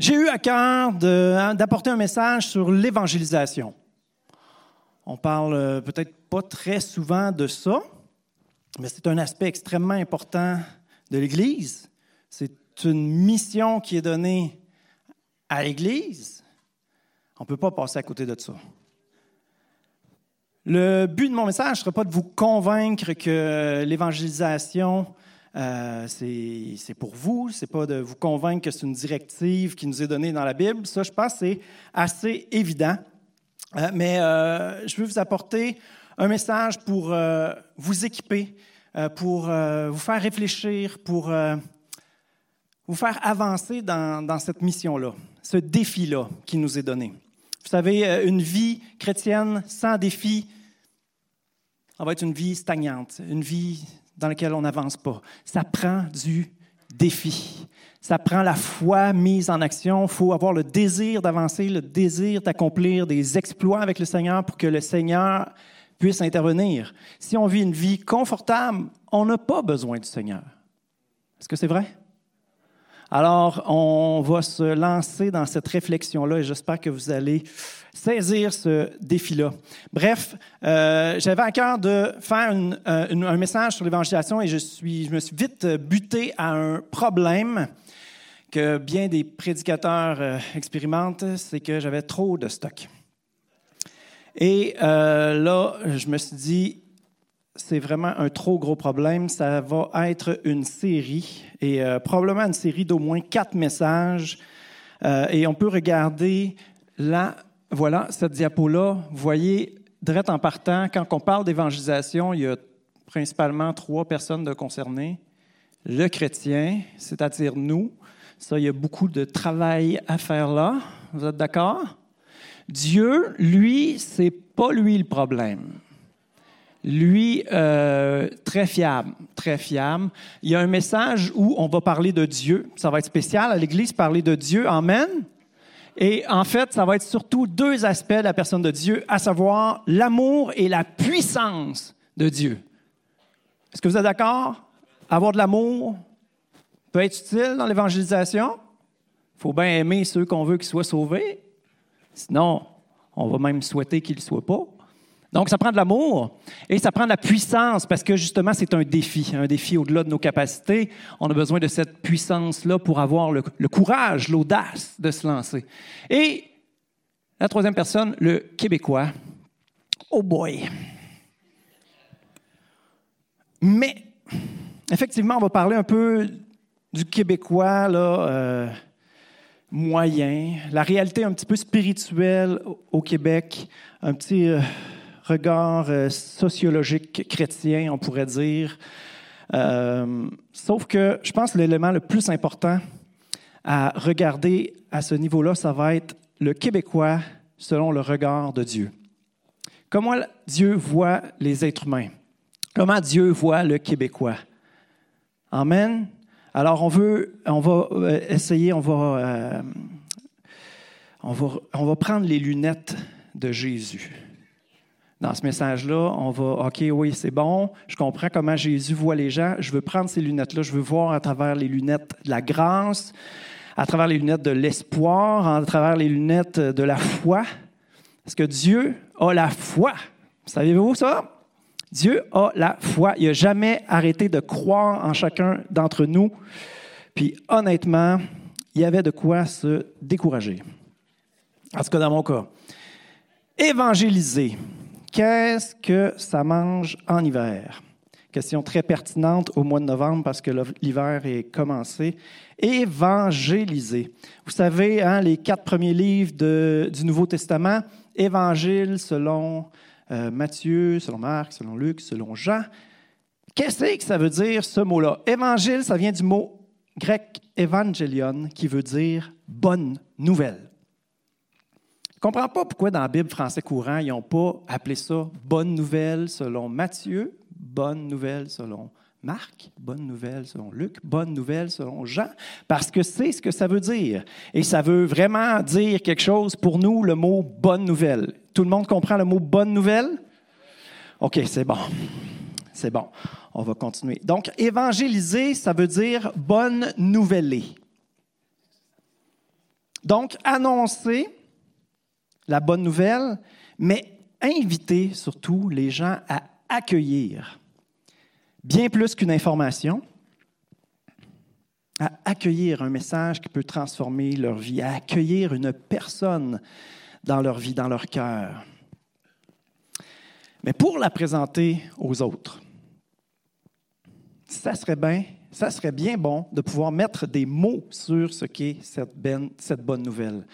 J'ai eu à cœur hein, d'apporter un message sur l'évangélisation. On parle euh, peut-être pas très souvent de ça, mais c'est un aspect extrêmement important de l'Église. C'est une mission qui est donnée à l'Église. On ne peut pas passer à côté de ça. Le but de mon message ne sera pas de vous convaincre que l'évangélisation, euh, c'est pour vous, c'est pas de vous convaincre que c'est une directive qui nous est donnée dans la Bible. Ça, je pense, c'est assez évident. Euh, mais euh, je veux vous apporter un message pour vous équiper, pour vous faire réfléchir, pour vous faire avancer dans, dans cette mission-là, ce défi-là qui nous est donné. Vous savez, une vie chrétienne sans défi, ça va être une vie stagnante, une vie dans lequel on n'avance pas. Ça prend du défi. Ça prend la foi mise en action. Il faut avoir le désir d'avancer, le désir d'accomplir des exploits avec le Seigneur pour que le Seigneur puisse intervenir. Si on vit une vie confortable, on n'a pas besoin du Seigneur. Est-ce que c'est vrai? Alors, on va se lancer dans cette réflexion-là et j'espère que vous allez saisir ce défi-là. Bref, euh, j'avais à cœur de faire euh, un message sur l'évangélisation et je, suis, je me suis vite buté à un problème que bien des prédicateurs euh, expérimentent, c'est que j'avais trop de stock. Et là, je me suis dit, c'est vraiment un trop gros problème. Ça va être une série, et probablement une série d'au moins quatre messages. et on peut regarder là voilà, cette diapo-là, vous voyez, direct en partant, quand on parle d'évangélisation, il y a principalement trois personnes de concernées. Le chrétien, c'est-à-dire nous. Ça, il y a beaucoup de travail à faire là. Vous êtes d'accord? Dieu, lui, c'est pas lui le problème. Lui, euh, très fiable, très fiable. Il y a un message où on va parler de Dieu. Ça va être spécial à l'Église, parler de Dieu. Amen. Et en fait, ça va être surtout deux aspects de la personne de Dieu, à savoir l'amour et la puissance de Dieu. Est-ce que vous êtes d'accord? Avoir de l'amour peut être utile dans l'évangélisation. Il faut bien aimer ceux qu'on veut qu'ils soient sauvés. Sinon, on va même souhaiter qu'ils ne soient pas. Donc, ça prend de l'amour et ça prend de la puissance parce que justement, c'est un défi, un défi au-delà de nos capacités. On a besoin de cette puissance-là pour avoir le, courage, l'audace de se lancer. Et la troisième personne, le Québécois. Oh boy! Mais, effectivement, on va parler un peu du Québécois, là. Euh, moyen, la réalité un petit peu spirituelle au Québec, un petit euh, regard euh, sociologique chrétien, on pourrait dire. Euh, sauf que je pense que l'élément le plus important à regarder à ce niveau-là, ça va être le Québécois selon le regard de Dieu. Comment Dieu voit les êtres humains? Comment Dieu voit le Québécois? Amen. Alors on veut, va euh, essayer, on va, on va, on va prendre les lunettes de Jésus dans ce message-là, on va, OK, oui, c'est bon, je comprends comment Jésus voit les gens, je veux prendre ces lunettes-là, je veux voir à travers les lunettes de la grâce, à travers les lunettes de l'espoir, à travers les lunettes de la foi. Parce que Dieu a la foi. Savez-vous ça? Dieu a la foi. Il n'a jamais arrêté de croire en chacun d'entre nous. Puis honnêtement, il y avait de quoi se décourager. En tout cas, dans mon cas. Évangéliser. Qu'est-ce que ça mange en hiver? Question très pertinente au mois de novembre parce que l'hiver est commencé. Évangéliser. Vous savez, hein, les quatre premiers livres du Nouveau Testament, Évangile selon euh, Matthieu, selon Marc, selon Luc, selon Jean. Qu'est-ce que ça veut dire ce mot-là? Évangile, ça vient du mot grec évangélion qui veut dire bonne nouvelle. Je ne comprends pas pourquoi dans la Bible français courant, ils n'ont pas appelé ça bonne nouvelle selon Matthieu, bonne nouvelle selon Marc, bonne nouvelle selon Luc, bonne nouvelle selon Jean, parce que c'est ce que ça veut dire. Et ça veut vraiment dire quelque chose pour nous, le mot bonne nouvelle. Tout le monde comprend le mot bonne nouvelle? OK, c'est bon. C'est bon. On va continuer. Donc, évangéliser, ça veut dire bonne nouvelle. Donc, annoncer la bonne nouvelle, mais inviter surtout les gens à accueillir, bien plus qu'une information, à accueillir un message qui peut transformer leur vie, à accueillir une personne dans leur vie, dans leur cœur. Mais pour la présenter aux autres, ça serait bien, ça serait bien bon de pouvoir mettre des mots sur ce qu'est cette, cette bonne nouvelle.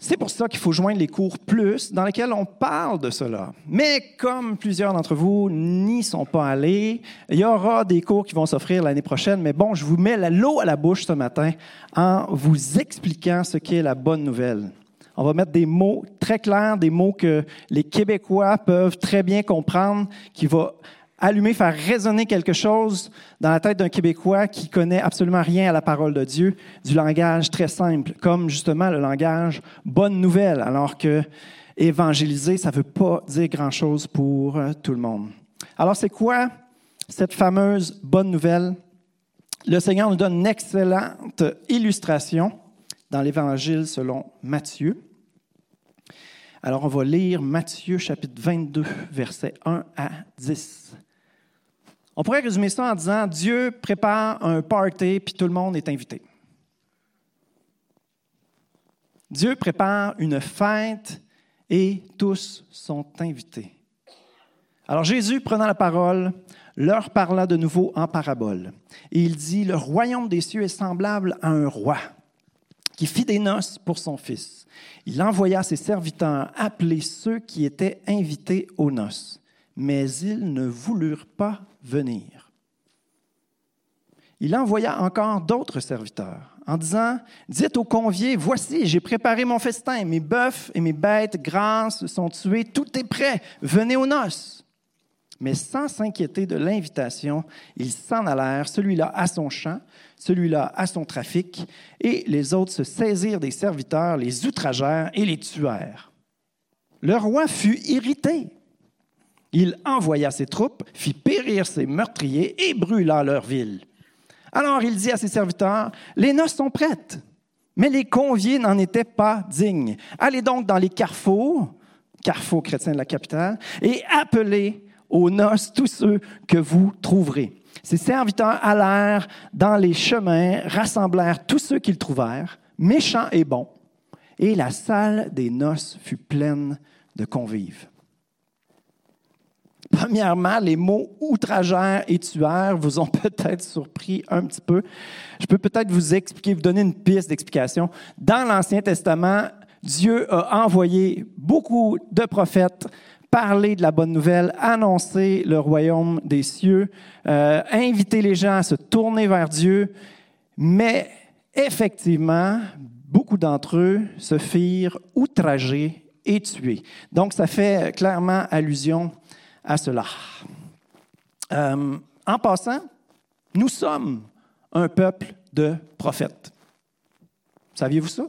C'est pour ça qu'il faut joindre les cours plus dans lesquels on parle de cela. Mais comme plusieurs d'entre vous n'y sont pas allés, il y aura des cours qui vont s'offrir l'année prochaine. Mais bon, je vous mets l'eau à la bouche ce matin en vous expliquant ce qu'est la bonne nouvelle. On va mettre des mots très clairs, des mots que les Québécois peuvent très bien comprendre, qui vont allumer, faire résonner quelque chose dans la tête d'un Québécois qui connaît absolument rien à la parole de Dieu, du langage très simple, comme justement le langage bonne nouvelle, alors que évangéliser, ça ne veut pas dire grand-chose pour euh, tout le monde. Alors, c'est quoi cette fameuse bonne nouvelle? Le Seigneur nous donne une excellente illustration dans l'Évangile selon Matthieu. Alors, on va lire Matthieu chapitre 22, versets 1 à 10. On pourrait résumer ça en disant Dieu prépare un party puis tout le monde est invité. Dieu prépare une fête et tous sont invités. Alors Jésus, prenant la parole, leur parla de nouveau en parabole. Et il dit, Le royaume des cieux est semblable à un roi qui fit des noces pour son fils. Il envoya ses serviteurs appeler ceux qui étaient invités aux noces, mais ils ne voulurent pas venir. Il envoya encore d'autres serviteurs en disant, Dites aux conviés, voici, j'ai préparé mon festin, mes bœufs et mes bêtes grasses sont tués, tout est prêt, venez aux noces. Mais sans s'inquiéter de l'invitation, ils s'en allèrent, celui-là à son champ, celui-là à son trafic, et les autres se saisirent des serviteurs, les outragèrent et les tuèrent. Le roi fut irrité il envoya ses troupes, fit périr ses meurtriers et brûla leur ville. Alors il dit à ses serviteurs, Les noces sont prêtes, mais les conviés n'en étaient pas dignes. Allez donc dans les carrefours, carrefours chrétiens de la capitale, et appelez aux noces tous ceux que vous trouverez. Ses serviteurs allèrent dans les chemins, rassemblèrent tous ceux qu'ils trouvèrent, méchants et bons, et la salle des noces fut pleine de convives. Premièrement, les mots outragère et tueur vous ont peut-être surpris un petit peu. Je peux peut-être vous expliquer, vous donner une piste d'explication. Dans l'Ancien Testament, Dieu a envoyé beaucoup de prophètes parler de la bonne nouvelle, annoncer le royaume des cieux, euh, inviter les gens à se tourner vers Dieu, mais effectivement, beaucoup d'entre eux se firent outrager et tuer. Donc, ça fait clairement allusion à cela. Euh, en passant, nous sommes un peuple de prophètes. Saviez-vous ça?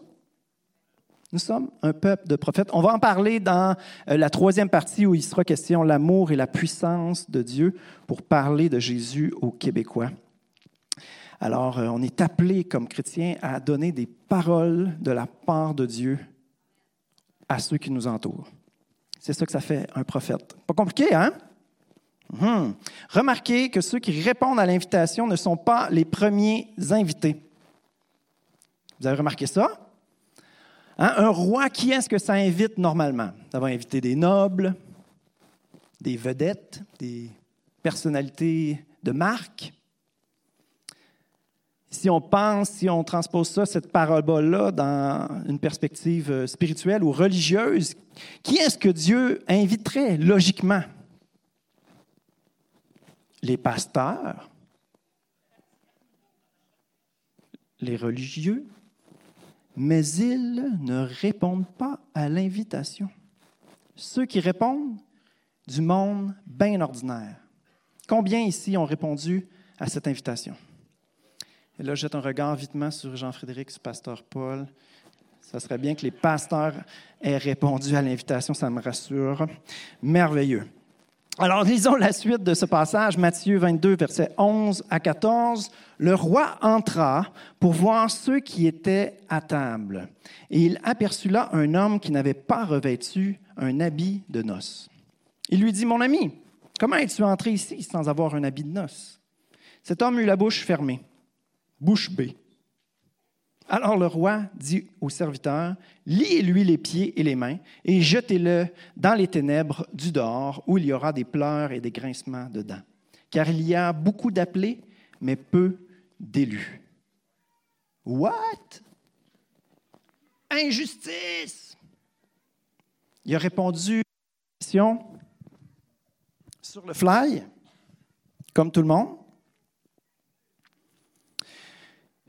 Nous sommes un peuple de prophètes. On va en parler dans euh, la troisième partie où il sera question l'amour et la puissance de Dieu pour parler de Jésus aux Québécois. Alors, euh, on est appelé comme chrétiens à donner des paroles de la part de Dieu à ceux qui nous entourent. C'est ça que ça fait un prophète. Pas compliqué, hein? Hum. Remarquez que ceux qui répondent à l'invitation ne sont pas les premiers invités. Vous avez remarqué ça? Hein? Un roi, qui est-ce que ça invite normalement? Ça va inviter des nobles, des vedettes, des personnalités de marque? Si on pense, si on transpose ça, cette parabole-là, dans une perspective euh, spirituelle ou religieuse, qui est-ce que Dieu inviterait logiquement? Les pasteurs, les religieux, mais ils ne répondent pas à l'invitation. Ceux qui répondent, du monde bien ordinaire. Combien ici ont répondu à cette invitation? Et là, je jette un regard vitement sur Jean-Frédéric, sur pasteur Paul. Ça serait bien que les pasteurs aient répondu à l'invitation, ça me rassure. Merveilleux. Alors, lisons la suite de ce passage, Matthieu 22, versets 11 à 14. Le roi entra pour voir ceux qui étaient à table, et il aperçut là un homme qui n'avait pas revêtu un habit de noces. Il lui dit, Mon ami, comment es-tu entré ici sans avoir un habit de noces? Cet homme eut la bouche fermée, bouche bée. Alors le roi dit au serviteur, liez-lui les pieds et les mains et jetez-le dans les ténèbres du dehors où il y aura des pleurs et des grincements dedans. Car il y a beaucoup d'appelés, mais peu d'élus. What? Injustice! Il a répondu sur le fly, comme tout le monde.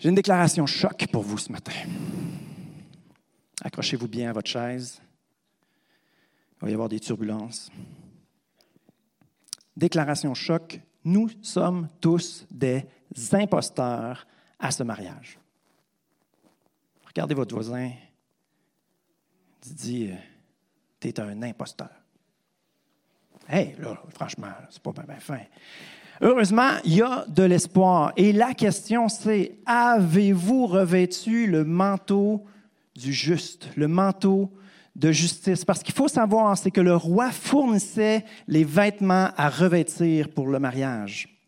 J'ai une déclaration choc pour vous ce matin. Accrochez-vous bien à votre chaise. Il va y avoir des turbulences. Déclaration choc. Nous sommes tous des imposteurs à ce mariage. Regardez votre voisin. Dit, tu es un imposteur. Hé, là, franchement, c'est pas bien fin. Heureusement, il y a de l'espoir. Et la question, c'est, avez-vous revêtu le manteau du juste, le manteau de justice? Parce qu'il faut savoir, c'est que le roi fournissait les vêtements à revêtir pour le mariage.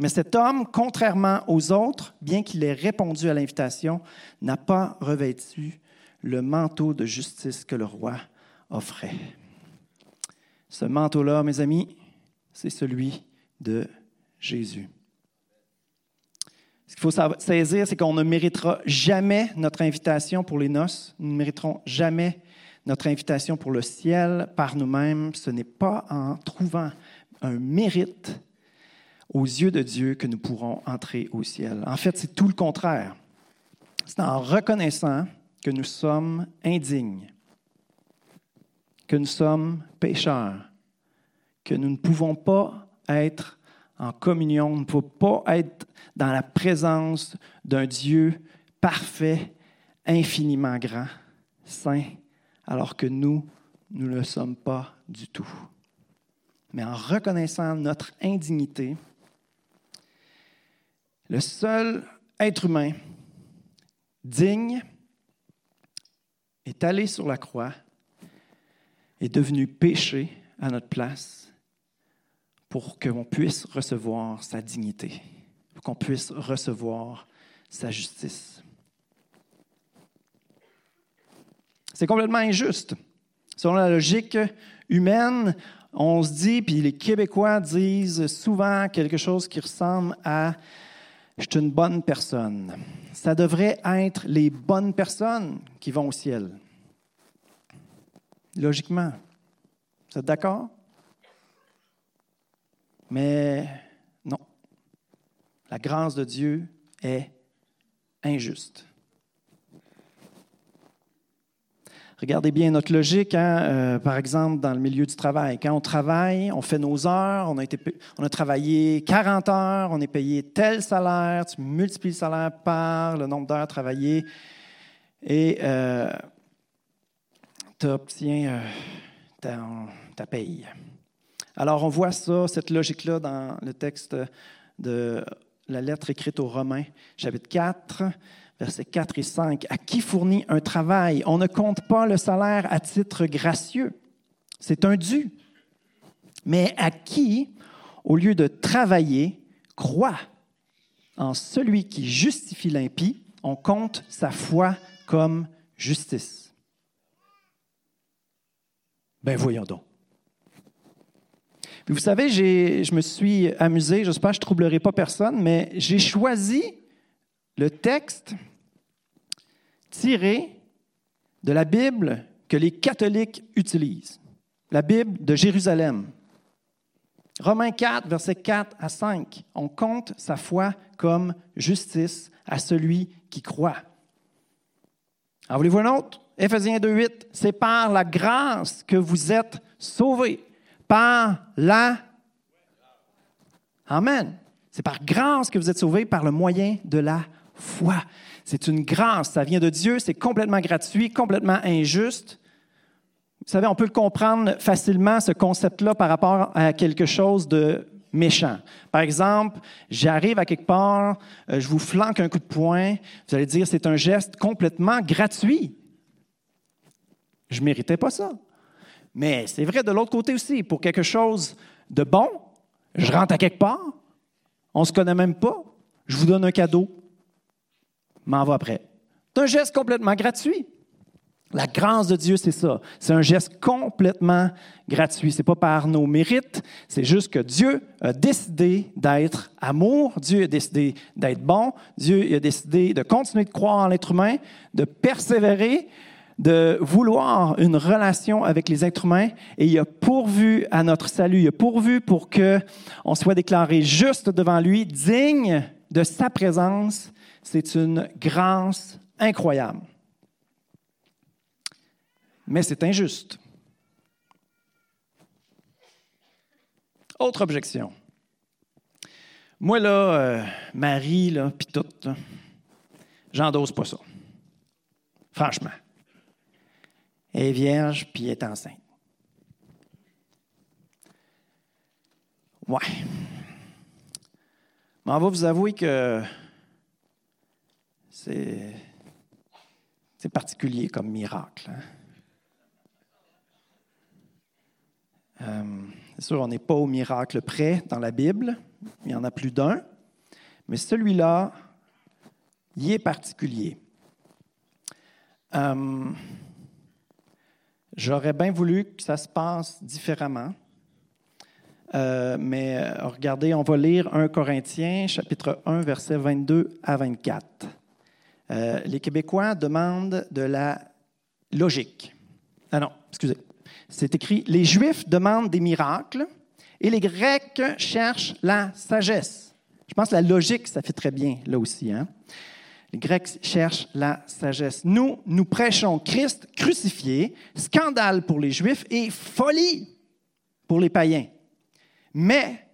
Mais cet homme, contrairement aux autres, bien qu'il ait répondu à l'invitation, n'a pas revêtu le manteau de justice que le roi offrait. Ce manteau-là, mes amis, c'est celui de Jésus. Ce qu'il faut saisir, c'est qu'on ne méritera jamais notre invitation pour les noces. Nous ne mériterons jamais notre invitation pour le ciel par nous-mêmes. Ce n'est pas en trouvant un mérite aux yeux de Dieu que nous pourrons entrer au ciel. En fait, c'est tout le contraire. C'est en reconnaissant que nous sommes indignes, que nous sommes pécheurs, que nous ne pouvons pas être en communion. On ne peut pas être dans la présence d'un Dieu parfait, infiniment grand, saint, alors que nous, nous ne le sommes pas du tout. Mais en reconnaissant notre indignité, le seul être humain digne est allé sur la croix, est devenu péché à notre place pour qu'on puisse recevoir sa dignité, pour qu'on puisse recevoir sa justice. C'est complètement injuste. Selon la logique humaine, on se dit, puis les Québécois disent souvent quelque chose qui ressemble à je suis une bonne personne. Ça devrait être les bonnes personnes qui vont au ciel. Logiquement. Vous êtes d'accord? Mais non. La grâce de Dieu est injuste. Regardez bien notre logique, hein, euh, par exemple, dans le milieu du travail. Quand on travaille, on fait nos heures, on a, travaillé 40 heures, on est payé tel salaire, tu multiplies le salaire par le nombre d'heures travaillées et euh, tu obtiens euh, ta paye. Alors, on voit ça, cette logique-là, dans le texte de la lettre écrite aux Romains, chapitre 4, versets 4 et 5. À qui fournit un travail? On ne compte pas le salaire à titre gracieux. C'est un dû. Mais à qui, au lieu de travailler, croit? En celui qui justifie l'impie, on compte sa foi comme justice. Ben voyons donc vous savez, je me suis amusé, j'espère que je ne troublerai pas personne, mais j'ai choisi le texte tiré de la Bible que les catholiques utilisent, la Bible de Jérusalem. Romains 4, versets 4 à 5. On compte sa foi comme justice à celui qui croit. En voulez-vous un autre? Éphésiens 2, 8. C'est par la grâce que vous êtes sauvés par la... Amen. C'est par grâce que vous êtes sauvés par le moyen de la foi. C'est une grâce, ça vient de Dieu, c'est complètement gratuit, complètement injuste. savez, on peut le comprendre facilement, ce concept-là, par rapport à quelque chose de méchant. Par exemple, j'arrive à quelque part, euh, je vous flanque un coup de poing, vous allez dire c'est un geste complètement gratuit. Je ne méritais pas ça. Mais c'est vrai de l'autre côté aussi, pour quelque chose de bon, je rentre à quelque part, on ne se connaît même pas, je vous donne un cadeau, m'en va après. C'est un geste complètement gratuit. La grâce de Dieu, c'est ça. C'est un geste complètement gratuit. C'est pas par nos mérites. C'est juste que Dieu a décidé d'être amour. Dieu a décidé d'être bon. Dieu a décidé de continuer de croire en l'être humain, de persévérer, de vouloir une relation avec les êtres humains. Et il a pourvu à notre salut. Il a pourvu pour que on soit déclaré juste devant lui, digne de sa présence. C'est une grâce incroyable mais c'est injuste. Autre objection. Moi, là, euh, Marie, là, puis tout, j'endose pas ça. Franchement. Elle est vierge, puis est enceinte. Ouais. Mais on va vous avouer que c'est, c'est particulier comme miracle. Hein? Euh, c'est sûr, on n'est pas au miracle près dans la Bible. Il y en a plus d'un. Mais celui-là, il est particulier. Euh, j'aurais bien voulu que ça se passe différemment. Euh, mais regardez, on va lire 1 Corinthiens, chapitre 1, versets 22 à 24. les Québécois demandent de la logique. Ah non, excusez. C'est écrit, les Juifs demandent des miracles et les Grecs cherchent la sagesse. Je pense que la logique, ça fait très bien là aussi. Hein? Les Grecs cherchent la sagesse. Nous, nous prêchons Christ crucifié, scandale pour les Juifs et folie pour les païens. Mais,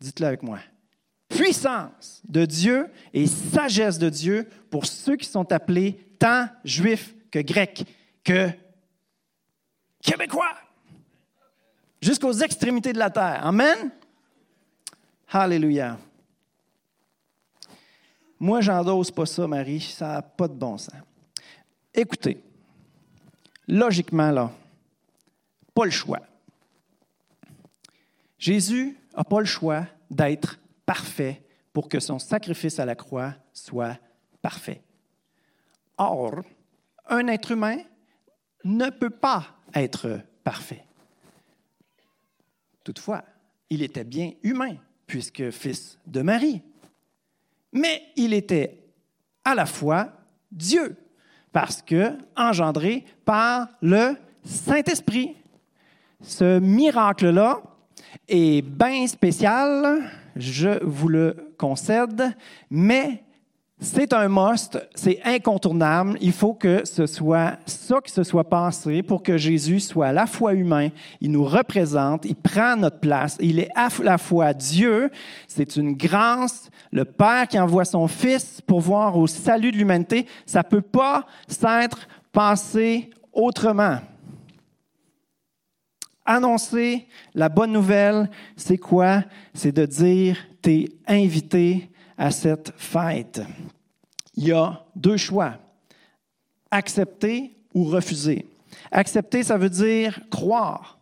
dites-le avec moi, puissance de Dieu et sagesse de Dieu pour ceux qui sont appelés tant juifs que grecs, que québécois, jusqu'aux extrémités de la terre. Amen. Alléluia. Moi, j'endose pas ça, Marie. Ça n'a pas de bon sens. Écoutez, logiquement, là, pas le choix. Jésus n'a pas le choix d'être parfait pour que son sacrifice à la croix soit parfait. Or, un être humain ne peut pas être parfait. Toutefois, il était bien humain, puisque fils de Marie. Mais il était à la fois Dieu, parce que engendré par le Saint-Esprit. Ce miracle-là est bien spécial, je vous le concède, mais c'est un must, c'est incontournable. Il faut que ce soit ça qui se soit passé pour que Jésus soit à la fois humain, il nous représente, il prend notre place, il est à la fois Dieu, c'est une grâce, le Père qui envoie son Fils pour voir au salut de l'humanité, ça ne peut pas s'être passé autrement. Annoncer la bonne nouvelle, c'est quoi? C'est de dire, tu es invité à cette fête. Il y a deux choix, accepter ou refuser. Accepter, ça veut dire croire,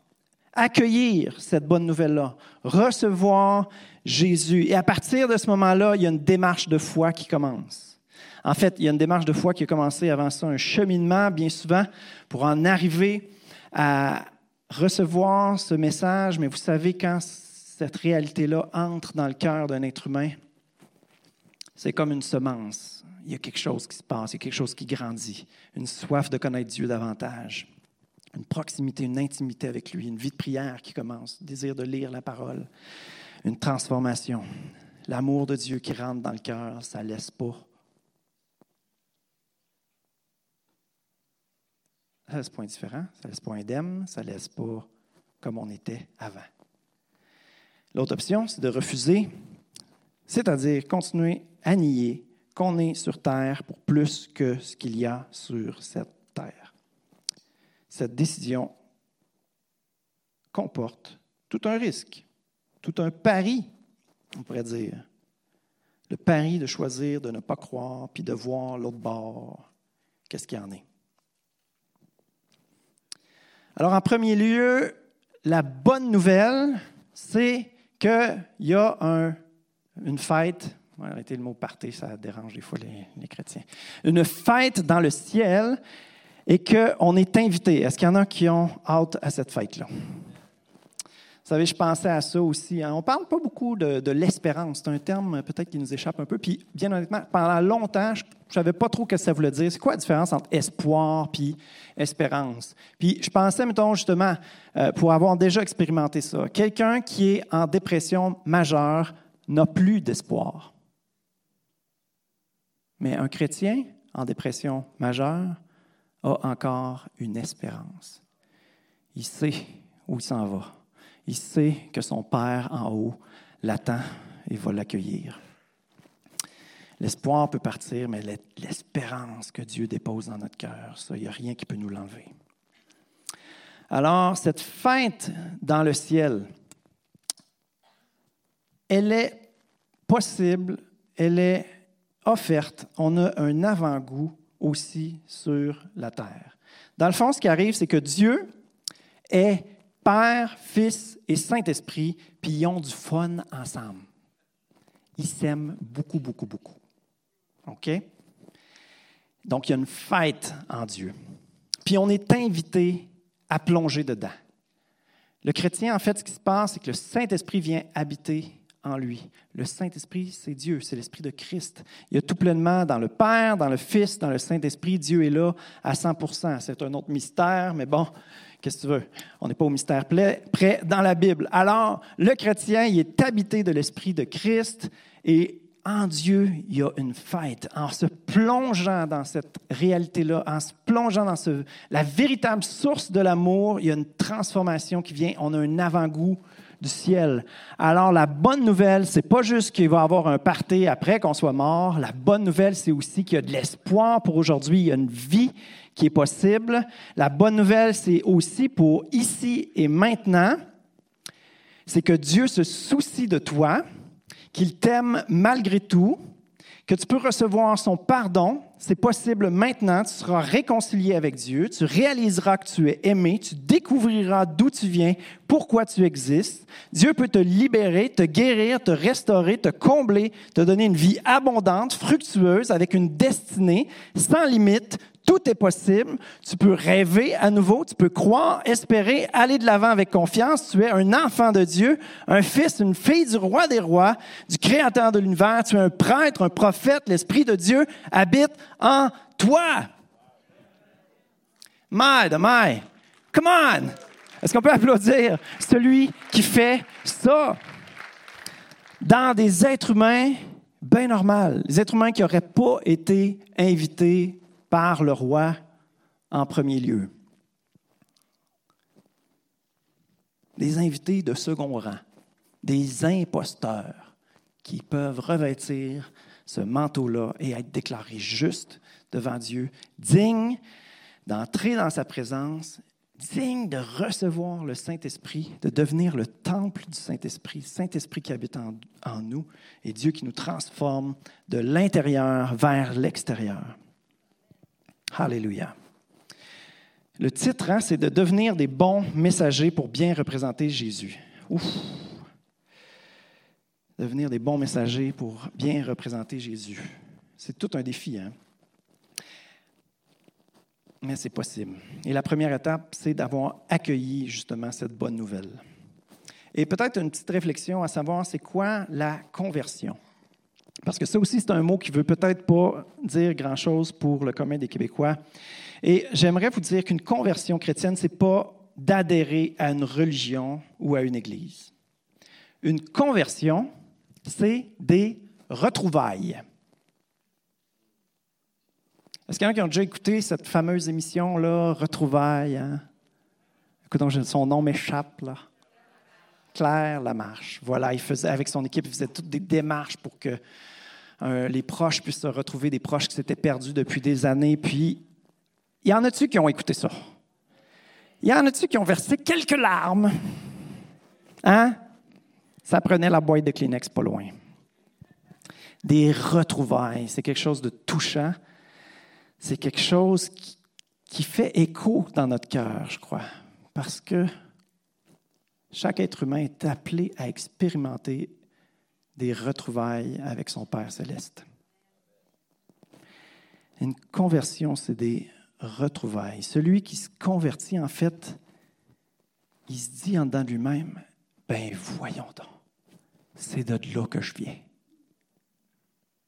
accueillir cette bonne nouvelle-là, recevoir Jésus. Et à partir de ce moment-là, il y a une démarche de foi qui commence. En fait, il y a une démarche de foi qui a commencé avant ça, un cheminement bien souvent pour en arriver à recevoir ce message. Mais vous savez, quand cette réalité-là entre dans le cœur d'un être humain, c'est comme une semence. Il y a quelque chose qui se passe, il y a quelque chose qui grandit, une soif de connaître Dieu davantage, une proximité, une intimité avec lui, une vie de prière qui commence, désir de lire la parole, une transformation. L'amour de Dieu qui rentre dans le cœur, ça ne laisse pas. Ça ne laisse pas indifférent, ça ne laisse pas indemne, ça laisse pas comme on était avant. L'autre option, c'est de refuser, c'est-à-dire continuer à nier qu'on est sur terre pour plus que ce qu'il y a sur cette terre. Cette décision comporte tout un risque, tout un pari, on pourrait dire. Le pari de choisir de ne pas croire, puis de voir l'autre bord, qu'est-ce qu'il y en est. Alors, en premier lieu, la bonne nouvelle, c'est qu'il y a une fête, arrêtez le mot party, ça dérange des fois les, chrétiens, une fête dans le ciel et qu'on est invité. Est-ce qu'il y en a qui ont hâte à cette fête-là? Vous savez, je pensais à ça aussi. Hein. On ne parle pas beaucoup de, l'espérance. C'est un terme peut-être qui nous échappe un peu. Puis, bien honnêtement, pendant longtemps, je ne savais pas trop ce que ça voulait dire. C'est quoi la différence entre espoir puis espérance? Puis, je pensais, mettons, justement, euh, pour avoir déjà expérimenté ça, quelqu'un qui est en dépression majeure n'a plus d'espoir. Mais un chrétien en dépression majeure a encore une espérance. Il sait où il s'en va. Il sait que son Père en haut l'attend et va l'accueillir. L'espoir peut partir, mais l'espérance que Dieu dépose dans notre cœur, ça, il n'y a rien qui peut nous l'enlever. Alors, cette fête dans le ciel, elle est possible, elle est offerte. On a un avant-goût aussi sur la terre. Dans le fond, ce qui arrive, c'est que Dieu est Père, Fils et Saint-Esprit, puis ils ont du fun ensemble. Ils s'aiment beaucoup, beaucoup, beaucoup. OK? Donc, il y a une fête en Dieu. Puis on est invité à plonger dedans. Le chrétien, en fait, ce qui se passe, c'est que le Saint-Esprit vient habiter en lui. Le Saint-Esprit, c'est Dieu, c'est l'Esprit de Christ. Il y a tout pleinement dans le Père, dans le Fils, dans le Saint-Esprit. Dieu est là à 100% C'est un autre mystère, mais bon, qu'est-ce que tu veux? On n'est pas au mystère près dans la Bible. Alors, le chrétien, il est habité de l'Esprit de Christ et en Dieu, il y a une fête. En se plongeant dans cette réalité-là, en se plongeant dans ce, la véritable source de l'amour, il y a une transformation qui vient. On a un avant-goût du ciel. Alors, la bonne nouvelle, c'est pas juste qu'il va y avoir un party après qu'on soit mort. La bonne nouvelle, c'est aussi qu'il y a de l'espoir pour aujourd'hui. Il y a une vie qui est possible. La bonne nouvelle, c'est aussi pour ici et maintenant. C'est que Dieu se soucie de toi, qu'il t'aime malgré tout, que tu peux recevoir son pardon. C'est possible maintenant. Tu seras réconcilié avec Dieu. Tu réaliseras que tu es aimé. Tu découvriras d'où tu viens, pourquoi tu existes. Dieu peut te libérer, te guérir, te restaurer, te combler, te donner une vie abondante, fructueuse, avec une destinée sans limite, tout est possible. Tu peux rêver à nouveau, tu peux croire, espérer, aller de l'avant avec confiance. Tu es un enfant de Dieu, un fils, une fille du roi des rois, du créateur de l'univers. Tu es un prêtre, un prophète. L'Esprit de Dieu habite en toi. My, the my. Come on! Est-ce qu'on peut applaudir celui qui fait ça? Dans des êtres humains bien normaux, des êtres humains qui n'auraient pas été invités par le roi en premier lieu. Des invités de second rang, des imposteurs qui peuvent revêtir ce manteau-là et être déclarés justes devant Dieu, dignes d'entrer dans sa présence, dignes de recevoir le Saint-Esprit, de devenir le temple du Saint-Esprit, Saint-Esprit qui habite en, en, nous et Dieu qui nous transforme de l'intérieur vers l'extérieur. Alléluia. Le titre, hein, c'est de devenir des bons messagers pour bien représenter Jésus. Ouf. Devenir des bons messagers pour bien représenter Jésus. C'est tout un défi. Hein? Mais c'est possible. Et la première étape, c'est d'avoir accueilli justement cette bonne nouvelle. Et peut-être une petite réflexion à savoir, c'est quoi la conversion? Parce que ça aussi, c'est un mot qui ne veut peut-être pas dire grand-chose pour le commun des Québécois. Et j'aimerais vous dire qu'une conversion chrétienne, ce n'est pas d'adhérer à une religion ou à une église. Une conversion, c'est des retrouvailles. Est-ce qu'il y en a qui ont déjà écouté cette fameuse émission-là, Retrouvailles? Hein? Écoutez, son nom m'échappe, là. Claire Lamarche. Voilà, il faisait, avec son équipe, il faisait toutes des démarches pour que euh, les proches puissent se retrouver, des proches qui s'étaient perdus depuis des années. Puis, il y en a-tu qui ont écouté ça? Il y en a-tu qui ont versé quelques larmes? Hein? Ça prenait la boîte de Kleenex pas loin. Des retrouvailles, c'est quelque chose de touchant. C'est quelque chose qui, qui fait écho dans notre cœur, je crois, parce que chaque être humain est appelé à expérimenter des retrouvailles avec son Père céleste. Une conversion, c'est des retrouvailles. Celui qui se convertit, en fait, il se dit en dedans de lui-même, ben voyons donc, c'est de là que je viens.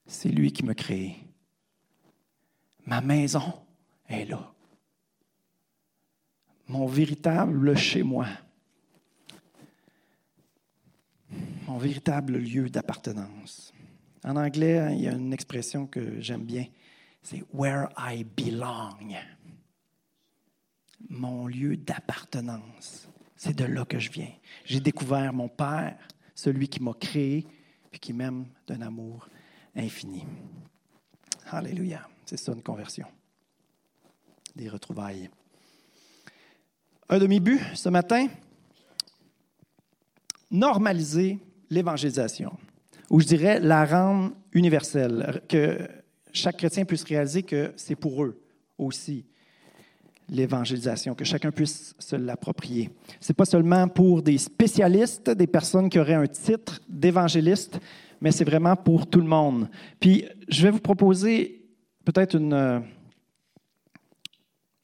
C'est lui qui m'a créé. Ma maison est là. Mon véritable chez moi. Mon véritable lieu d'appartenance. En anglais, il y a une expression que j'aime bien. C'est where I belong. Mon lieu d'appartenance. C'est de là que je viens. J'ai découvert mon Père, celui qui m'a créé, puis qui m'aime d'un amour infini. Alléluia. C'est ça une conversion. Des retrouvailles. Un demi-but ce matin, normaliser l'évangélisation, ou je dirais la rendre universelle, que chaque chrétien puisse réaliser que c'est pour eux aussi l'évangélisation, que chacun puisse se l'approprier. Ce n'est pas seulement pour des spécialistes, des personnes qui auraient un titre d'évangéliste, mais c'est vraiment pour tout le monde. Puis je vais vous proposer peut-être une,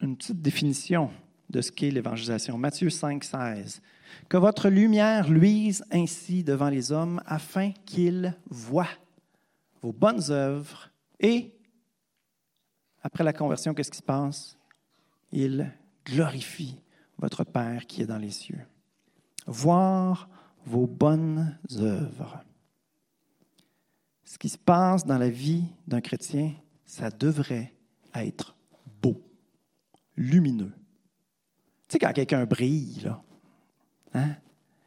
une petite définition de ce qu'est l'évangélisation. Matthieu 5, 16. Que votre lumière luise ainsi devant les hommes afin qu'ils voient vos bonnes œuvres et, après la conversion, qu'est-ce qui se passe? Ils glorifient votre Père qui est dans les cieux. Voir vos bonnes œuvres. Ce qui se passe dans la vie d'un chrétien, ça devrait être beau, lumineux. Tu sais, quand quelqu'un brille, là, hein?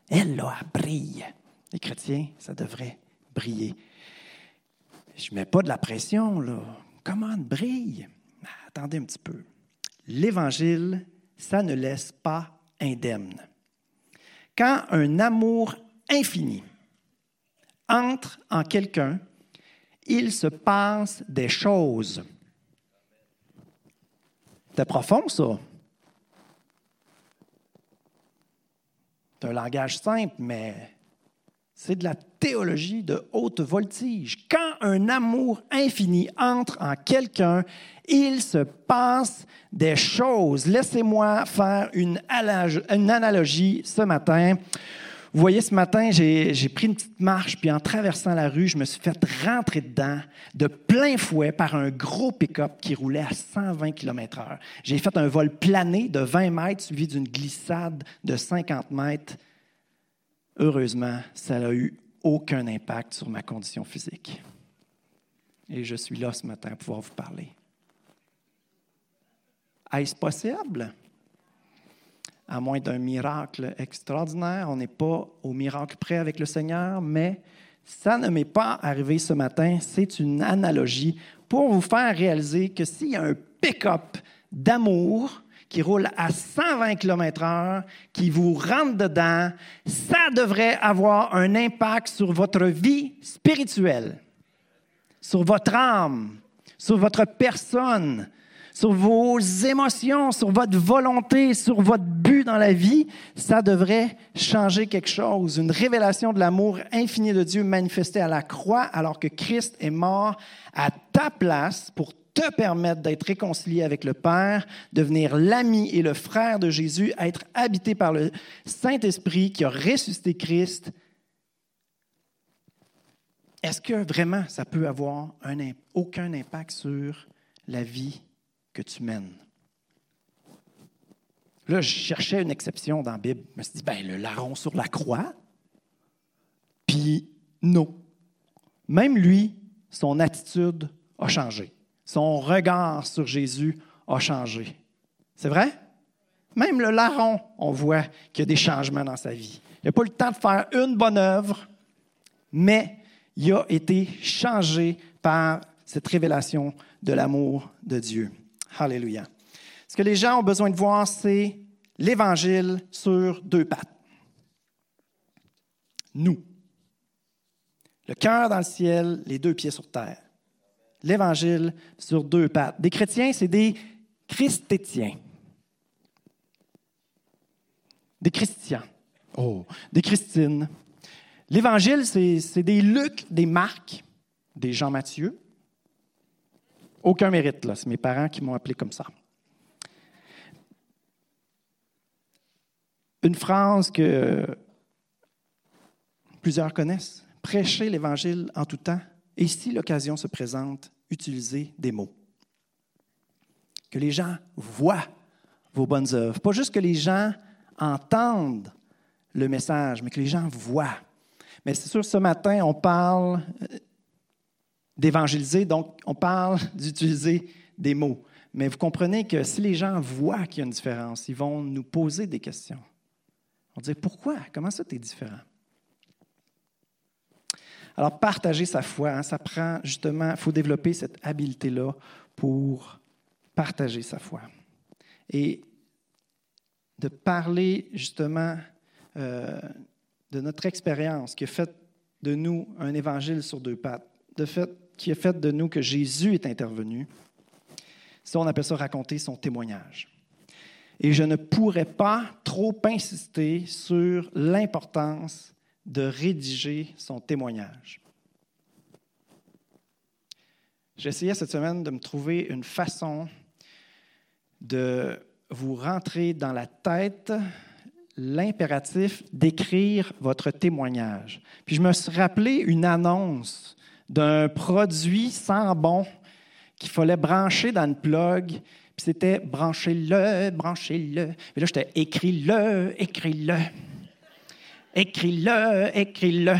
elle, là, brille. Les chrétiens, ça devrait briller. Je ne mets pas de la pression, là. Comment brille? Attendez un petit peu. L'Évangile, ça ne laisse pas indemne. Quand un amour infini entre en quelqu'un, il se passe des choses. C'est profond, ça? C'est un langage simple, mais c'est de la théologie de haute voltige. Quand un amour infini entre en quelqu'un, il se passe des choses. Laissez-moi faire une, analogie ce matin. Vous voyez, ce matin, j'ai pris une petite marche, puis en traversant la rue, je me suis fait rentrer dedans de plein fouet par un gros pick-up qui roulait à 120 km/h. J'ai fait un vol plané de 20 mètres suivi d'une glissade de 50 mètres. Heureusement, ça n'a eu aucun impact sur ma condition physique. Et je suis là ce matin pour pouvoir vous parler. Est-ce possible? À moins d'un miracle extraordinaire. On n'est pas au miracle près avec le Seigneur, mais ça ne m'est pas arrivé ce matin. C'est une analogie pour vous faire réaliser que s'il y a un pick-up d'amour qui roule à 120 km/h, qui vous rentre dedans, ça devrait avoir un impact sur votre vie spirituelle, sur votre âme, sur votre personne, sur vos émotions, sur votre volonté, sur votre but dans la vie, ça devrait changer quelque chose. Une révélation de l'amour infini de Dieu manifesté à la croix alors que Christ est mort à ta place pour te permettre d'être réconcilié avec le Père, devenir l'ami et le frère de Jésus, être habité par le Saint-Esprit qui a ressuscité Christ. Est-ce que vraiment ça peut avoir un, aucun impact sur la vie que tu mènes. Là, je cherchais une exception dans la Bible. Je me suis dit, ben, le larron sur la croix. Puis, non. Même lui, son attitude a changé. Son regard sur Jésus a changé. C'est vrai? Même le larron, on voit qu'il y a des changements dans sa vie. Il n'a pas le temps de faire une bonne œuvre, mais il a été changé par cette révélation de l'amour de Dieu. Alléluia. Ce que les gens ont besoin de voir, c'est l'Évangile sur deux pattes. nous. Le cœur dans le ciel, les deux pieds sur terre. L'Évangile sur deux pattes. Des chrétiens, c'est des christétiens. Des chrétiens. Oh, des Christines. L'Évangile, c'est des Luc, des Marc, des Jean-Matthieu. Aucun mérite, là. C'est mes parents qui m'ont appelé comme ça. Une phrase que plusieurs connaissent. Prêchez l'Évangile en tout temps et si l'occasion se présente, utilisez des mots. Que les gens voient vos bonnes œuvres. Pas juste que les gens entendent le message, mais que les gens voient. Mais c'est sûr, ce matin, on parle euh, d'évangéliser, donc on parle d'utiliser des mots. Mais vous comprenez que si les gens voient qu'il y a une différence, ils vont nous poser des questions. On dire pourquoi? Comment ça, tu différent? Alors, partager sa foi, hein, ça prend justement, il faut développer cette habileté-là pour partager sa foi. Et de parler justement euh, de notre expérience qui fait de nous un évangile sur deux pattes, de fait, qui a fait de nous que Jésus est intervenu. Ça, on appelle ça raconter son témoignage. Et je ne pourrais pas trop insister sur l'importance de rédiger son témoignage. J'essayais cette semaine de me trouver une façon de vous rentrer dans la tête l'impératif d'écrire votre témoignage. Puis je me suis rappelé une annonce d'un produit sans bon qu'il fallait brancher dans une plug. Puis c'était branchez-le, branchez-le. Mais là, j'étais écris-le, écris-le. Écris-le, écris-le.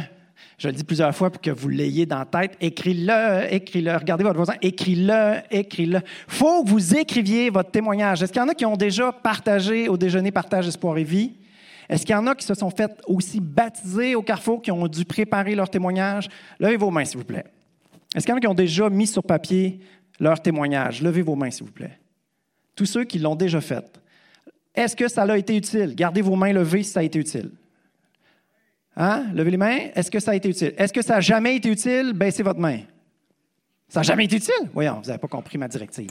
Je le dis plusieurs fois pour que vous l'ayez dans la tête. Écris-le, écris-le. Regardez votre voisin. Écris-le, écris-le. faut que vous écriviez votre témoignage. Est-ce qu'il y en a qui ont déjà partagé au déjeuner Partage Espoir et Vie? Est-ce qu'il y en a qui se sont fait aussi baptiser au Carrefour, qui ont dû préparer leur témoignage? Levez vos mains, s'il vous plaît. Est-ce qu'il y en a qui ont déjà mis sur papier leur témoignage? Levez vos mains, s'il vous plaît. Tous ceux qui l'ont déjà fait. Est-ce que ça a été utile? Gardez vos mains levées si ça a été utile. Hein? Levez les mains. Est-ce que ça a été utile? Est-ce que ça n'a jamais été utile? Baissez votre main. Ça n'a jamais été utile? Voyons, vous n'avez pas compris ma directive.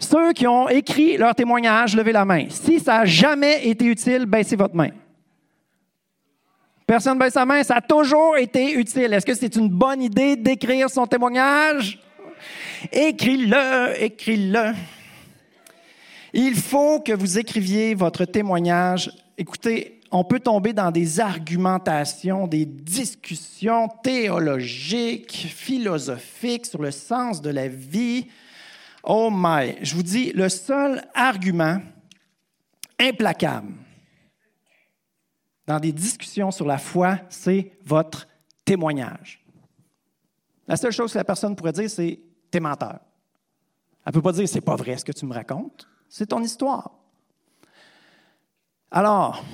Ceux qui ont écrit leur témoignage, levez la main. Si ça n'a jamais été utile, baissez votre main. Personne ne baisse sa main, ça a toujours été utile. Est-ce que c'est une bonne idée d'écrire son témoignage? Écris-le, écris-le. Il faut que vous écriviez votre témoignage. Écoutez, on peut tomber dans des argumentations, des discussions théologiques, philosophiques sur le sens de la vie. Oh my, je vous dis, le seul argument implacable dans des discussions sur la foi, c'est votre témoignage. La seule chose que la personne pourrait dire, c'est t'es menteur. Elle ne peut pas dire c'est pas vrai ce que tu me racontes, c'est ton histoire. Alors,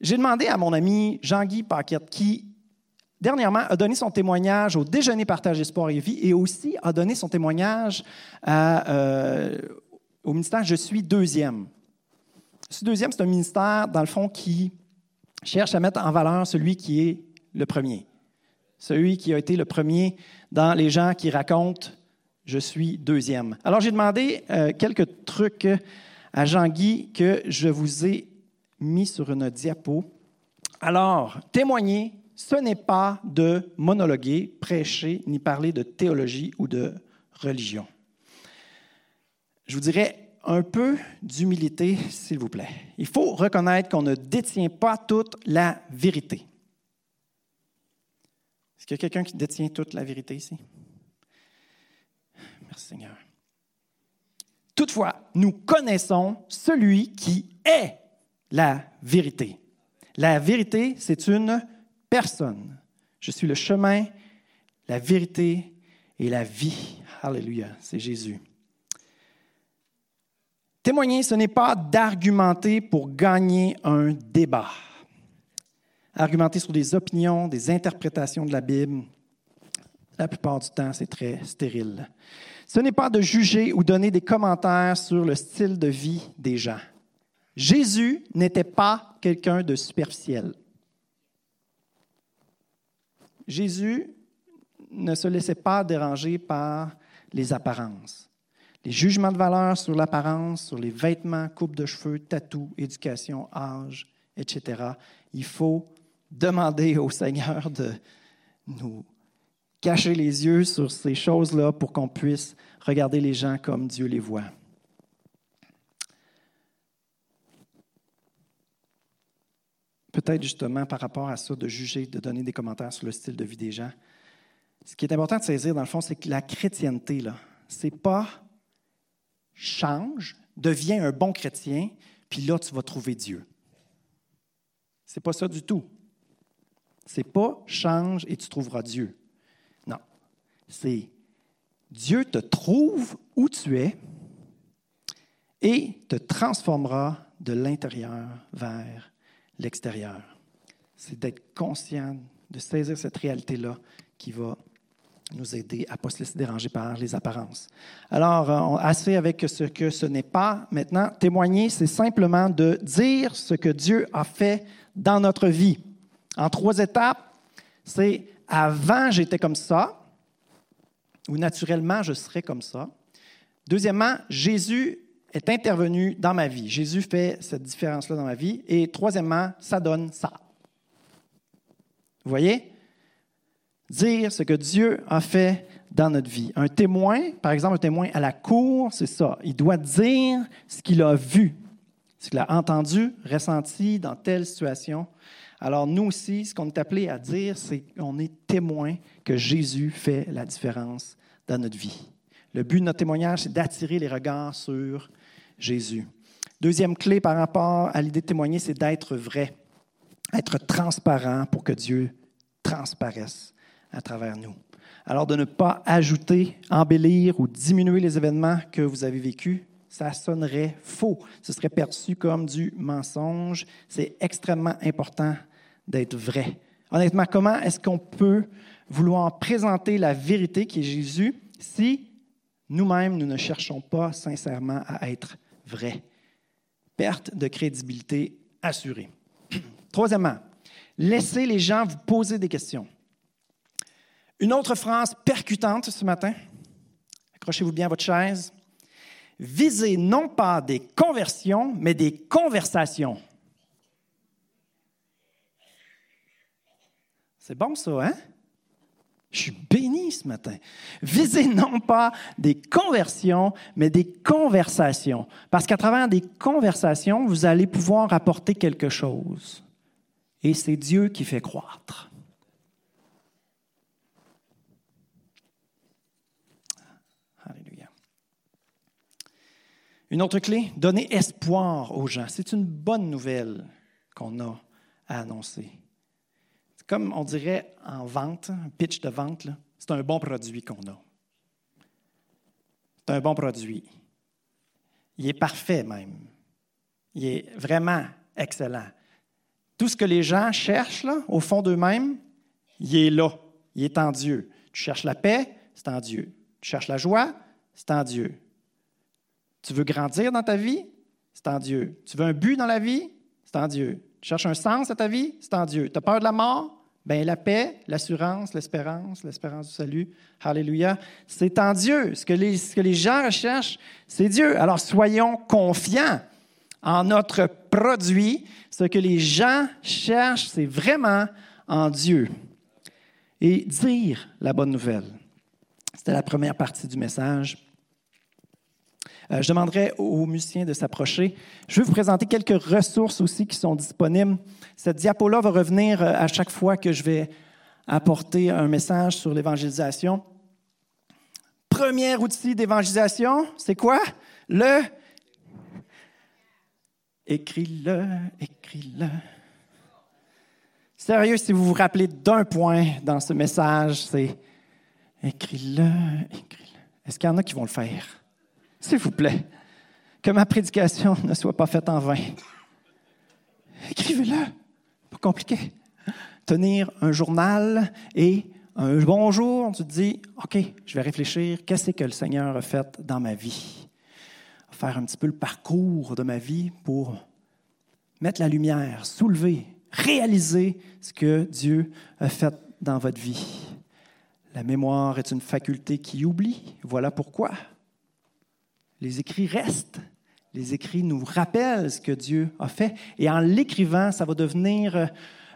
j'ai demandé à mon ami Jean-Guy Paquette, qui dernièrement a donné son témoignage au déjeuner partage espoir et vie et aussi a donné son témoignage euh, au ministère Je suis deuxième. Je suis deuxième, c'est un ministère, dans le fond, qui cherche à mettre en valeur celui qui est le premier. Celui qui a été le premier dans les gens qui racontent Je suis deuxième. Alors, j'ai demandé euh, quelques trucs à Jean-Guy que je vous ai mis sur une diapo. Alors, témoigner, ce n'est pas de monologuer, prêcher, ni parler de théologie ou de religion. Je vous dirais un peu d'humilité, s'il vous plaît. Il faut reconnaître qu'on ne détient pas toute la vérité. Est-ce qu'il y a quelqu'un qui détient toute la vérité ici? Merci Seigneur. Toutefois, nous connaissons celui qui est la vérité. La vérité, c'est une personne. Je suis le chemin, la vérité et la vie. Alléluia, c'est Jésus. Témoigner, ce n'est pas d'argumenter pour gagner un débat. Argumenter sur des opinions, des interprétations de la Bible, la plupart du temps, c'est très stérile. Ce n'est pas de juger ou donner des commentaires sur le style de vie des gens. Jésus n'était pas quelqu'un de superficiel. Jésus ne se laissait pas déranger par les apparences. Les jugements de valeur sur l'apparence, sur les vêtements, coupe de cheveux, tatou, éducation, âge, etc. Il faut demander au Seigneur de nous cacher les yeux sur ces choses-là pour qu'on puisse regarder les gens comme Dieu les voit. Peut-être justement par rapport à ça, de juger, de donner des commentaires sur le style de vie des gens. Ce qui est important de saisir, dans le fond, c'est que la chrétienté, là, c'est pas change, deviens un bon chrétien, puis là, tu vas trouver Dieu. C'est pas ça du tout. C'est pas change et tu trouveras Dieu. Non. C'est Dieu te trouve où tu es et te transformera de l'intérieur vers l'extérieur. C'est d'être conscient, de saisir cette réalité-là qui va nous aider à ne pas se laisser déranger par les apparences. Alors, euh, assez avec ce que ce n'est pas. Maintenant, témoigner, c'est simplement de dire ce que Dieu a fait dans notre vie. En trois étapes, c'est avant j'étais comme ça, ou naturellement je serais comme ça. Deuxièmement, Jésus est intervenu dans ma vie. Jésus fait cette différence-là dans ma vie. Et troisièmement, ça donne ça. Vous voyez? Dire ce que Dieu a fait dans notre vie. Un témoin, par exemple, un témoin à la cour, c'est ça. Il doit dire ce qu'il a vu, ce qu'il a entendu, ressenti dans telle situation. Alors nous aussi, ce qu'on est appelé à dire, c'est qu'on est témoin que Jésus fait la différence dans notre vie. Le but de notre témoignage, c'est d'attirer les regards sur Jésus. Deuxième clé par rapport à l'idée de témoigner, c'est d'être vrai, être transparent pour que Dieu transparaisse à travers nous. Alors de ne pas ajouter, embellir ou diminuer les événements que vous avez vécus, ça sonnerait faux. Ce serait perçu comme du mensonge. C'est extrêmement important d'être vrai. Honnêtement, comment est-ce qu'on peut vouloir présenter la vérité qui est Jésus si nous-mêmes, nous ne cherchons pas sincèrement à être vrais? Perte de crédibilité assurée. Troisièmement, laissez les gens vous poser des questions. Une autre phrase percutante ce matin. Accrochez-vous bien à votre chaise. Visez non pas des conversions, mais des conversations. C'est bon ça, hein? Je suis béni ce matin. Visez non pas des conversions, mais des conversations. Parce qu'à travers des conversations, vous allez pouvoir apporter quelque chose. Et c'est Dieu qui fait croître. Une autre clé, donner espoir aux gens. C'est une bonne nouvelle qu'on a à annoncer. Comme on dirait en vente, un pitch de vente, c'est un bon produit qu'on a. C'est un bon produit. Il est parfait même. Il est vraiment excellent. Tout ce que les gens cherchent au fond d'eux-mêmes, il est là. Il est en Dieu. Tu cherches la paix, c'est en Dieu. Tu cherches la joie, c'est en Dieu. Tu veux grandir dans ta vie? C'est en Dieu. Tu veux un but dans la vie? C'est en Dieu. Tu cherches un sens à ta vie? C'est en Dieu. Tu as peur de la mort? Bien, la paix, l'assurance, l'espérance, l'espérance du salut, Alléluia, c'est en Dieu. Ce que, les, ce que les gens recherchent, c'est Dieu. Alors soyons confiants en notre produit. Ce que les gens cherchent, c'est vraiment en Dieu. Et dire la bonne nouvelle. C'était la première partie du message. Euh, je demanderai aux musiciens de s'approcher. Je vais vous présenter quelques ressources aussi qui sont disponibles. Cette diapo-là va revenir euh, à chaque fois que je vais apporter un message sur l'évangélisation. Premier outil d'évangélisation, c'est quoi? Le Écris-le, écris-le. Sérieux, si vous vous rappelez d'un point dans ce message, c'est écris-le, écris-le. Est-ce qu'il y en a qui vont le faire? S'il vous plaît, que ma prédication ne soit pas faite en vain. Écrivez-le, pas compliqué. Tenir un journal et un bonjour, tu te dis, OK, je vais réfléchir, qu'est-ce que le Seigneur a fait dans ma vie? Faire un petit peu le parcours de ma vie pour mettre la lumière, soulever, réaliser ce que Dieu a fait dans votre vie. La mémoire est une faculté qui oublie. Voilà pourquoi. Les écrits restent. Les écrits nous rappellent ce que Dieu a fait. Et en l'écrivant, ça va devenir...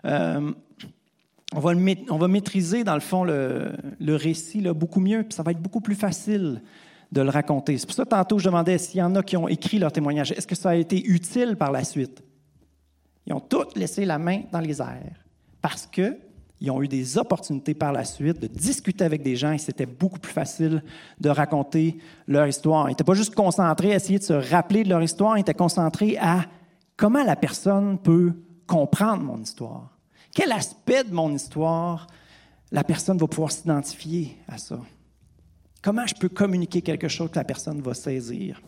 Euh, on, va maîtriser, dans le fond, le, récit beaucoup mieux, puis ça va être beaucoup plus facile de le raconter. C'est pour ça que tantôt, je demandais s'il y en a qui ont écrit leur témoignage. Est-ce que ça a été utile par la suite? Ils ont tous laissé la main dans les airs parce qu'ils ont eu des opportunités par la suite de discuter avec des gens et c'était beaucoup plus facile de raconter leur histoire. Ils n'étaient pas juste concentrés à essayer de se rappeler de leur histoire, ils étaient concentrés à comment la personne peut comprendre mon histoire. Quel aspect de mon histoire la personne va pouvoir s'identifier à ça? Comment je peux communiquer quelque chose que la personne va saisir?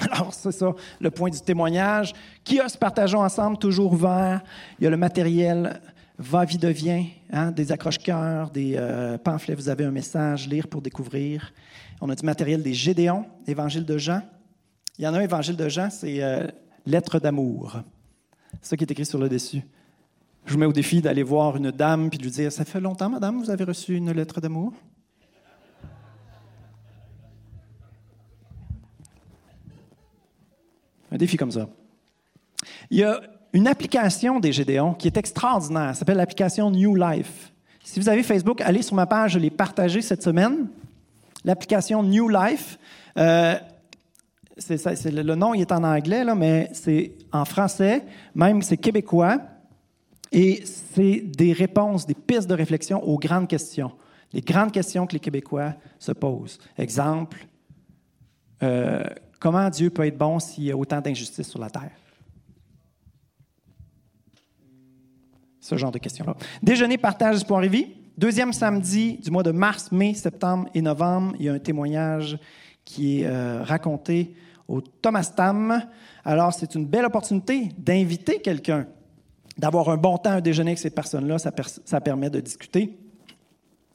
Alors, c'est ça, le point du témoignage. Se partageons ensemble, toujours ouvert. Il y a le matériel va, vie, devient, hein, des accroche-cœurs, des euh, pamphlets, vous avez un message, lire pour découvrir. On a du matériel des Gédéons, Évangile de Jean. Il y en a un, Évangile de Jean, c'est euh, Lettre d'amour. C'est ça qui est écrit sur le dessus. Je vous mets au défi d'aller voir une dame puis de lui dire Ça fait longtemps, madame, vous avez reçu une lettre d'amour Un défi comme ça. Il y a une application des Gédéons qui est extraordinaire. Elle s'appelle l'application New Life. Si vous avez Facebook, allez sur ma page, je l'ai partagée cette semaine. L'application New Life. Euh, le, nom il est en anglais, mais c'est en français, même c'est québécois. Et c'est des réponses, des pistes de réflexion aux grandes questions. Les grandes questions que les Québécois se posent. Exemple, euh, Comment Dieu peut être bon s'il y a autant d'injustice sur la terre? Ce genre de questions-là. Déjeuner, partage, espoir et vie. Deuxième samedi du mois de mars, mai, septembre et novembre, il y a un témoignage qui est euh, raconté au Thomas Tam. Alors, c'est une belle opportunité d'inviter quelqu'un, d'avoir un bon temps à déjeuner avec ces personnes-là. Ça permet de discuter.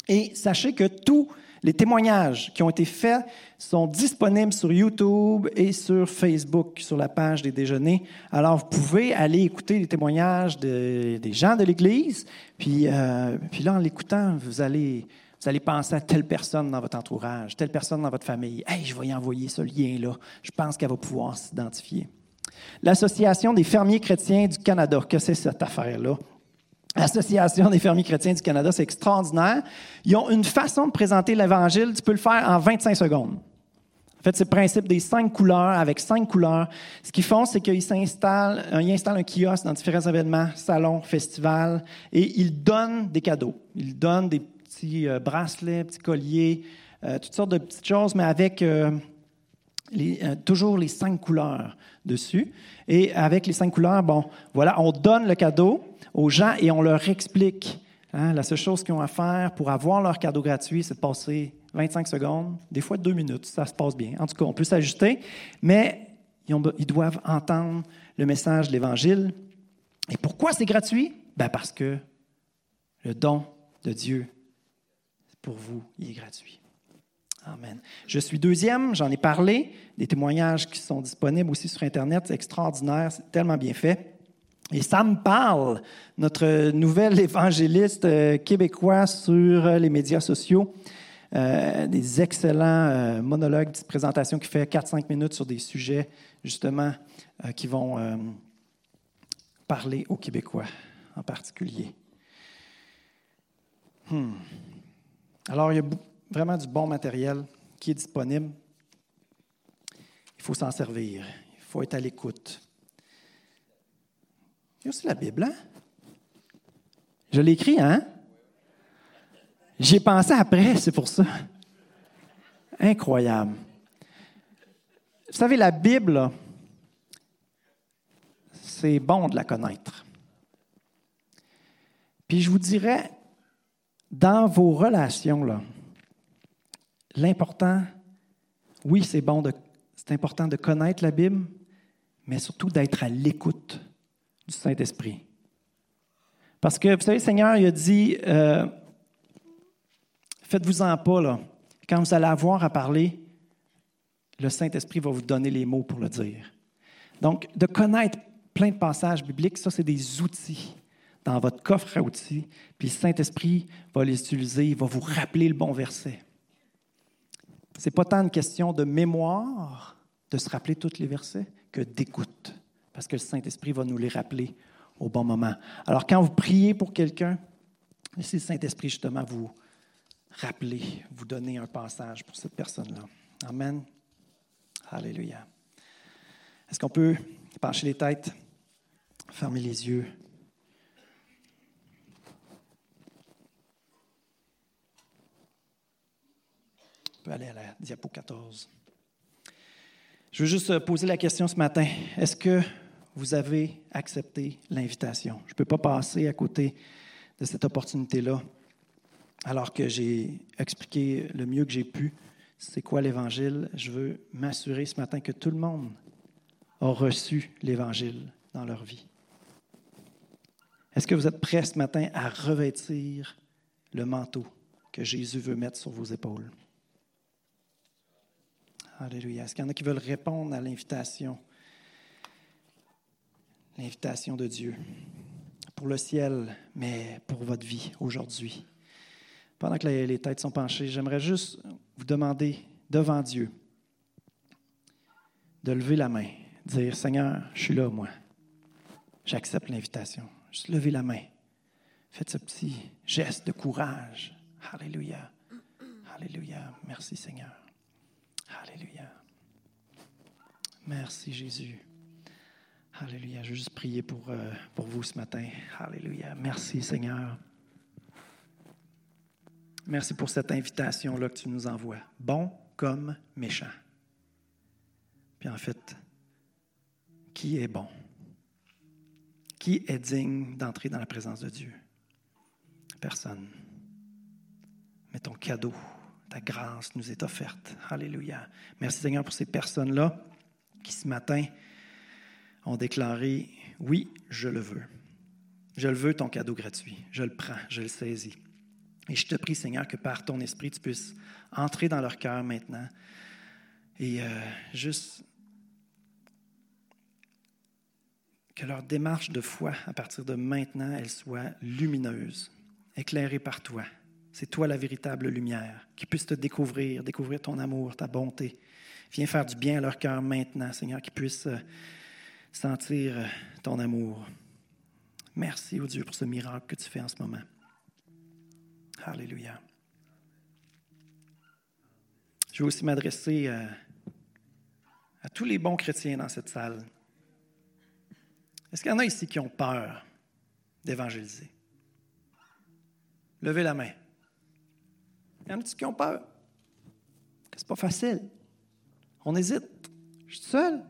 Et sachez que tout les témoignages qui ont été faits sont disponibles sur YouTube et sur Facebook, sur la page des déjeuners. Alors, vous pouvez aller écouter les témoignages des gens de l'Église. Puis, euh, puis là, en l'écoutant, vous allez, vous allez penser à telle personne dans votre entourage, telle personne dans votre famille. Hey, je vais y envoyer ce lien-là. Je pense qu'elle va pouvoir s'identifier. L'Association des fermiers chrétiens du Canada, que c'est cette affaire-là? L'Association des fermiers chrétiens du Canada, c'est extraordinaire. Ils ont une façon de présenter l'Évangile, tu peux le faire en 25 secondes. En fait, c'est le principe des cinq couleurs, avec cinq couleurs. Ce qu'ils font, c'est qu'ils s'installent, euh, ils installent un kiosque dans différents événements, salons, festivals, et ils donnent des cadeaux. Ils donnent des petits euh, bracelets, petits colliers, euh, toutes sortes de petites choses, mais avec toujours les cinq couleurs dessus. Et avec les cinq couleurs, bon, voilà, on donne le cadeau aux gens et on leur explique. Hein, la seule chose qu'ils ont à faire pour avoir leur cadeau gratuit, c'est de passer 25 secondes, des fois deux minutes, ça se passe bien. En tout cas, on peut s'ajuster, mais ils, doivent entendre le message de l'Évangile. Et pourquoi c'est gratuit? Ben parce que le don de Dieu, pour vous, il est gratuit. Amen. Je suis deuxième, j'en ai parlé, des témoignages qui sont disponibles aussi sur Internet, c'est extraordinaire, c'est tellement bien fait. Et Sam Parle, notre nouvel évangéliste euh, québécois sur euh, les médias sociaux, euh, des excellents monologues, des présentations qui fait 4-5 minutes sur des sujets justement qui vont parler aux Québécois en particulier. Hmm. Alors, il y a vraiment du bon matériel qui est disponible. Il faut s'en servir. Il faut être à l'écoute. Il y a aussi la Bible, hein? Je l'ai écrit, hein? J'ai pensé après, c'est pour ça. Incroyable. Vous savez, la Bible, c'est bon de la connaître. Puis je vous dirais, dans vos relations, là, l'important, oui, c'est bon, c'est important de connaître la Bible, mais surtout d'être à l'écoute du Saint-Esprit. Parce que, vous savez, le Seigneur, il a dit, euh, faites-vous-en pas, là. Quand vous allez avoir à parler, le Saint-Esprit va vous donner les mots pour le dire. Donc, de connaître plein de passages bibliques, ça, c'est des outils dans votre coffre à outils, puis le Saint-Esprit va les utiliser, il va vous rappeler le bon verset. N'est pas tant une question de mémoire, de se rappeler tous les versets, que d'écoute, parce que le Saint-Esprit va nous les rappeler au bon moment. Alors quand vous priez pour quelqu'un, laissez le Saint-Esprit justement vous rappeler, vous donner un passage pour cette personne-là. Amen. Alléluia. Est-ce qu'on peut pencher les têtes, fermer les yeux? On peut aller à la diapo 14. Je veux juste poser la question ce matin. Est-ce que vous avez accepté l'invitation? Je ne peux pas passer à côté de cette opportunité-là alors que j'ai expliqué le mieux que j'ai pu c'est quoi l'Évangile? Je veux m'assurer ce matin que tout le monde a reçu l'Évangile dans leur vie. Est-ce que vous êtes prêts ce matin à revêtir le manteau que Jésus veut mettre sur vos épaules? Alléluia. Est-ce qu'il y en a qui veulent répondre à l'invitation? L'invitation de Dieu pour le ciel, mais pour votre vie aujourd'hui. Pendant que les, têtes sont penchées, j'aimerais juste vous demander devant Dieu de lever la main, dire Seigneur, je suis là, moi. J'accepte l'invitation. Juste lever la main. Faites ce petit geste de courage. Alléluia. Alléluia. Merci Seigneur. Alléluia. Merci Jésus. Alléluia. Je veux juste prier pour, euh, pour vous ce matin. Alléluia. Merci Seigneur. Merci pour cette invitation-là que tu nous envoies. Bon comme méchant. Puis en fait, qui est bon? Qui est digne d'entrer dans la présence de Dieu? Personne. Mais ton cadeau, ta grâce nous est offerte. Alléluia. Merci Seigneur pour ces personnes-là qui ce matin ont déclaré, oui, je le veux. Je le veux, ton cadeau gratuit. Je le prends, je le saisis. Et je te prie, Seigneur, que par ton esprit, tu puisses entrer dans leur cœur maintenant et euh, juste que leur démarche de foi, à partir de maintenant, elle soit lumineuse, éclairée par toi. C'est toi la véritable lumière, qui puisse te découvrir, découvrir ton amour, ta bonté. Viens faire du bien à leur cœur maintenant, Seigneur, qu'ils puissent euh, sentir euh, ton amour. Merci, oh Dieu, pour ce miracle que tu fais en ce moment. Alléluia. Je veux aussi m'adresser à, à, tous les bons chrétiens dans cette salle. Est-ce qu'il y en a ici qui ont peur d'évangéliser? Levez la main. Il y en a qui ont peur? C'est pas facile. On hésite. Je suis seul.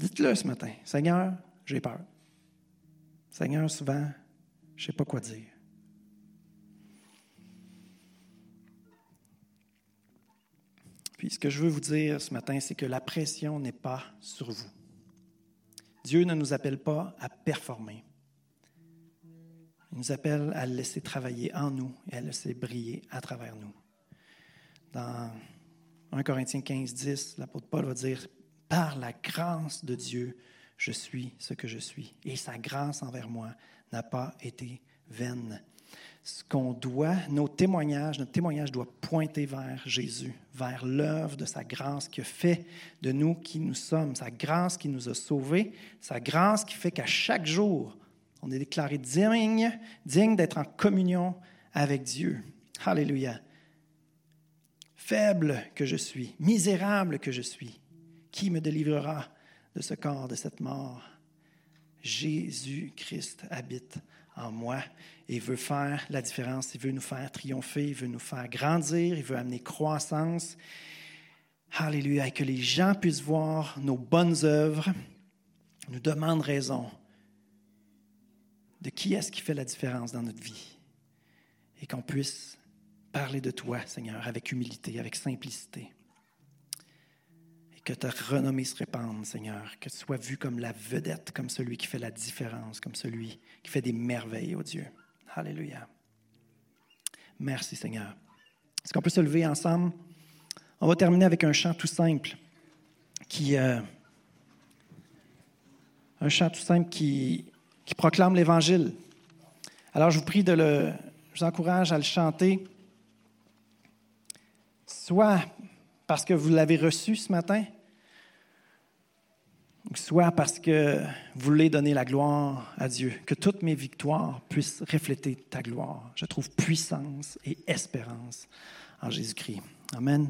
Dites-le ce matin. Seigneur, j'ai peur. Seigneur, souvent, je ne sais pas quoi dire. Puis ce que je veux vous dire ce matin, c'est que la pression n'est pas sur vous. Dieu ne nous appelle pas à performer. Il nous appelle à le laisser travailler en nous et à le laisser briller à travers nous. Dans 1 Corinthiens 15, 10, l'apôtre Paul va dire Par la grâce de Dieu, je suis ce que je suis. Et sa grâce envers moi n'a pas été vaine. Ce qu'on doit, nos témoignages, notre témoignage doit pointer vers Jésus, vers l'œuvre de sa grâce qui a fait de nous qui nous sommes, sa grâce qui nous a sauvés, sa grâce qui fait qu'à chaque jour, on est déclaré digne, digne d'être en communion avec Dieu. Alléluia. Faible que je suis, misérable que je suis, qui me délivrera de ce corps, de cette mort? Jésus-Christ habite en moi et veut faire la différence. Il veut nous faire triompher, il veut nous faire grandir, il veut amener croissance. Alléluia. Que les gens puissent voir nos bonnes œuvres, nous demandent raison de qui est-ce qui fait la différence dans notre vie. Et qu'on puisse parler de toi, Seigneur, avec humilité, avec simplicité que ta renommée se répande, Seigneur, que tu sois vu comme la vedette, comme celui qui fait la différence, comme celui qui fait des merveilles, oh Dieu. Alléluia. Merci, Seigneur. Est-ce qu'on peut se lever ensemble? On va terminer avec un chant tout simple qui, euh, un chant tout simple qui, qui proclame l'Évangile. Alors, je vous prie de le, je vous encourage à le chanter, soit parce que vous l'avez reçu ce matin, soit parce que vous voulez donner la gloire à Dieu, que toutes mes victoires puissent refléter ta gloire. Je trouve puissance et espérance en Jésus-Christ. Amen.